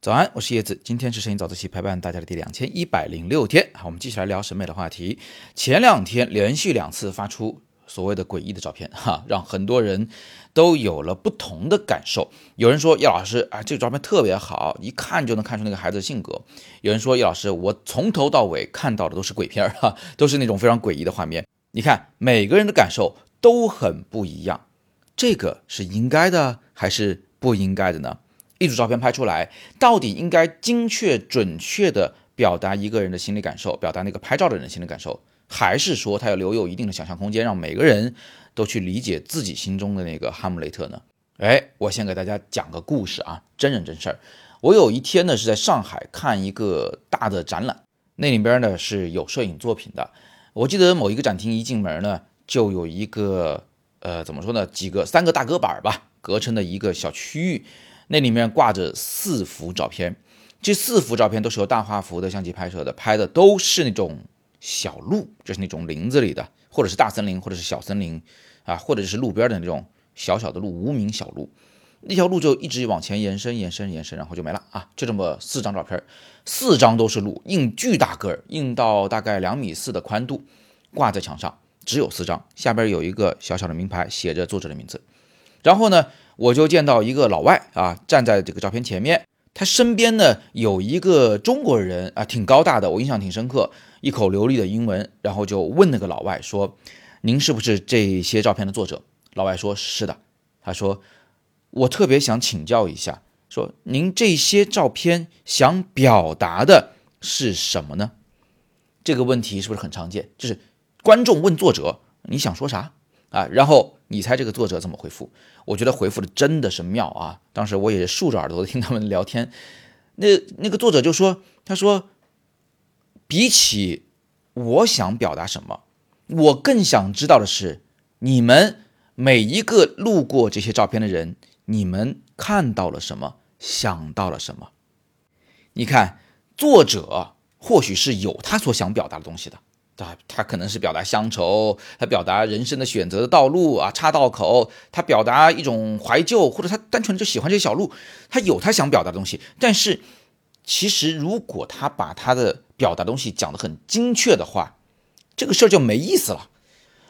早安，我是叶子。今天是摄影早自习陪伴大家的第两千一百零六天。好，我们继续来聊审美的话题。前两天连续两次发出所谓的诡异的照片，哈，让很多人都有了不同的感受。有人说叶老师啊，这个照片特别好，一看就能看出那个孩子的性格。有人说叶老师，我从头到尾看到的都是鬼片儿，哈，都是那种非常诡异的画面。你看，每个人的感受都很不一样。这个是应该的还是不应该的呢？一组照片拍出来，到底应该精确准确的表达一个人的心理感受，表达那个拍照的人心理感受，还是说他要留有一定的想象空间，让每个人都去理解自己心中的那个哈姆雷特呢？哎，我先给大家讲个故事啊，真人真事儿。我有一天呢是在上海看一个大的展览，那里边呢是有摄影作品的。我记得某一个展厅一进门呢，就有一个呃怎么说呢，几个三个大隔板吧，隔成的一个小区域。那里面挂着四幅照片，这四幅照片都是由大画幅的相机拍摄的，拍的都是那种小路，就是那种林子里的，或者是大森林，或者是小森林，啊，或者是路边的那种小小的路，无名小路。那条路就一直往前延伸，延伸，延伸，然后就没了啊！就这么四张照片，四张都是路，印巨大个儿，印到大概两米四的宽度，挂在墙上，只有四张，下边有一个小小的名牌，写着作者的名字。然后呢？我就见到一个老外啊，站在这个照片前面，他身边呢有一个中国人啊，挺高大的，我印象挺深刻，一口流利的英文，然后就问那个老外说：“您是不是这些照片的作者？”老外说：“是的。”他说：“我特别想请教一下，说您这些照片想表达的是什么呢？”这个问题是不是很常见？就是观众问作者：“你想说啥？”啊，然后你猜这个作者怎么回复？我觉得回复的真的是妙啊！当时我也竖着耳朵听他们聊天，那那个作者就说：“他说，比起我想表达什么，我更想知道的是，你们每一个路过这些照片的人，你们看到了什么，想到了什么？你看，作者或许是有他所想表达的东西的。”他他可能是表达乡愁，他表达人生的选择的道路啊，岔道口，他表达一种怀旧，或者他单纯就喜欢这小路，他有他想表达的东西。但是，其实如果他把他的表达东西讲得很精确的话，这个事儿就没意思了。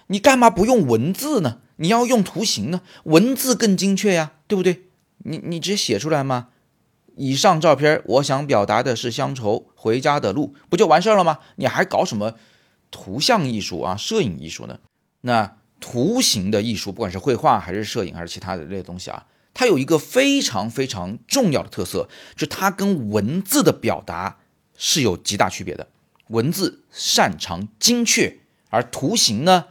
你干嘛不用文字呢？你要用图形呢？文字更精确呀，对不对？你你直接写出来吗？以上照片我想表达的是乡愁，回家的路，不就完事儿了吗？你还搞什么？图像艺术啊，摄影艺术呢？那图形的艺术，不管是绘画还是摄影还是其他的这些东西啊，它有一个非常非常重要的特色，就它跟文字的表达是有极大区别的。文字擅长精确，而图形呢，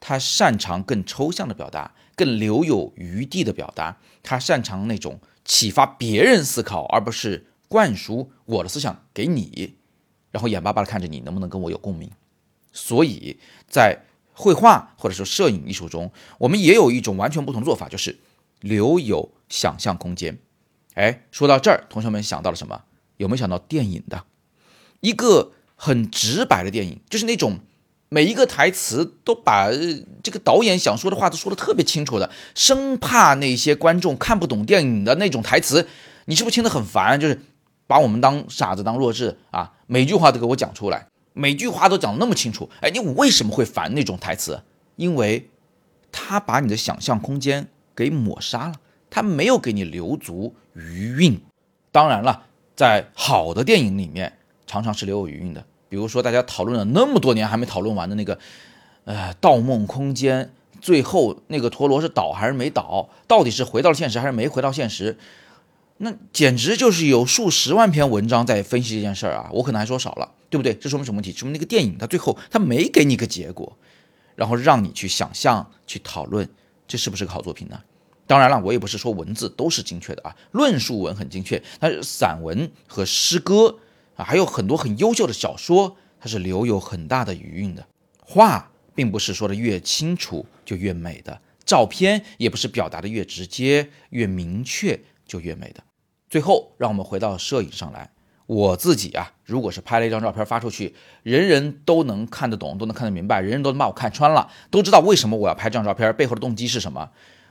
它擅长更抽象的表达，更留有余地的表达。它擅长那种启发别人思考，而不是灌输我的思想给你，然后眼巴巴的看着你能不能跟我有共鸣。所以在绘画或者说摄影艺术中，我们也有一种完全不同的做法，就是留有想象空间。哎，说到这儿，同学们想到了什么？有没有想到电影的？一个很直白的电影，就是那种每一个台词都把这个导演想说的话都说的特别清楚的，生怕那些观众看不懂电影的那种台词，你是不是听得很烦？就是把我们当傻子当弱智啊，每句话都给我讲出来。每句话都讲的那么清楚，哎，你为什么会烦那种台词？因为，他把你的想象空间给抹杀了，他没有给你留足余韵。当然了，在好的电影里面，常常是留有余韵的。比如说，大家讨论了那么多年还没讨论完的那个，呃，《盗梦空间》，最后那个陀螺是倒还是没倒？到底是回到了现实还是没回到现实？那简直就是有数十万篇文章在分析这件事儿啊！我可能还说少了。对不对？这说明什么问题？说明那个电影它最后它没给你个结果，然后让你去想象、去讨论，这是不是个好作品呢？当然了，我也不是说文字都是精确的啊，论述文很精确，但是散文和诗歌啊，还有很多很优秀的小说，它是留有很大的余韵的。画并不是说的越清楚就越美的，照片也不是表达的越直接、越明确就越美的。最后，让我们回到摄影上来。我自己啊，如果是拍了一张照片发出去，人人都能看得懂，都能看得明白，人人都能把我看穿了，都知道为什么我要拍这张照片，背后的动机是什么，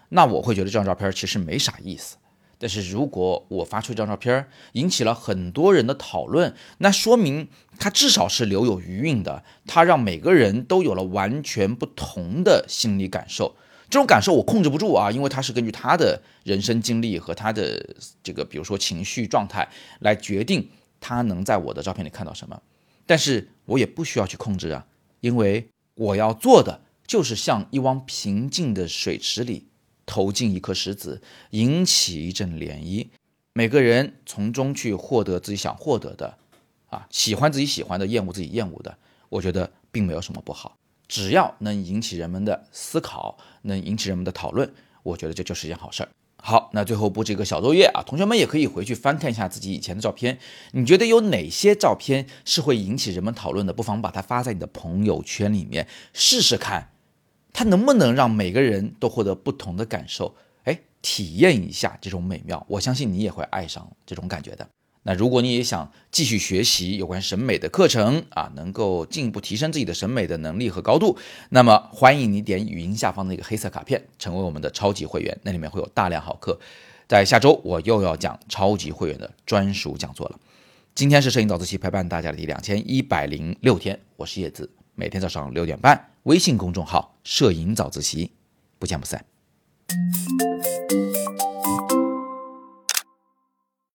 那我会觉得这张照片其实没啥意思。但是如果我发出一张照片，引起了很多人的讨论，那说明它至少是留有余韵的，它让每个人都有了完全不同的心理感受。这种感受我控制不住啊，因为它是根据他的人生经历和他的这个，比如说情绪状态来决定他能在我的照片里看到什么。但是我也不需要去控制啊，因为我要做的就是像一汪平静的水池里。投进一颗石子，引起一阵涟漪，每个人从中去获得自己想获得的，啊，喜欢自己喜欢的，厌恶自己厌恶的，我觉得并没有什么不好，只要能引起人们的思考，能引起人们的讨论，我觉得这就是一件好事儿。好，那最后布置一个小作业啊，同学们也可以回去翻看一下自己以前的照片，你觉得有哪些照片是会引起人们讨论的？不妨把它发在你的朋友圈里面试试看。它能不能让每个人都获得不同的感受？哎，体验一下这种美妙，我相信你也会爱上这种感觉的。那如果你也想继续学习有关审美的课程啊，能够进一步提升自己的审美的能力和高度，那么欢迎你点语音下方的那个黑色卡片，成为我们的超级会员，那里面会有大量好课。在下周我又要讲超级会员的专属讲座了。今天是摄影早自习陪伴大家的第两千一百零六天，我是叶子。每天早上六点半，微信公众号“摄影早自习”，不见不散。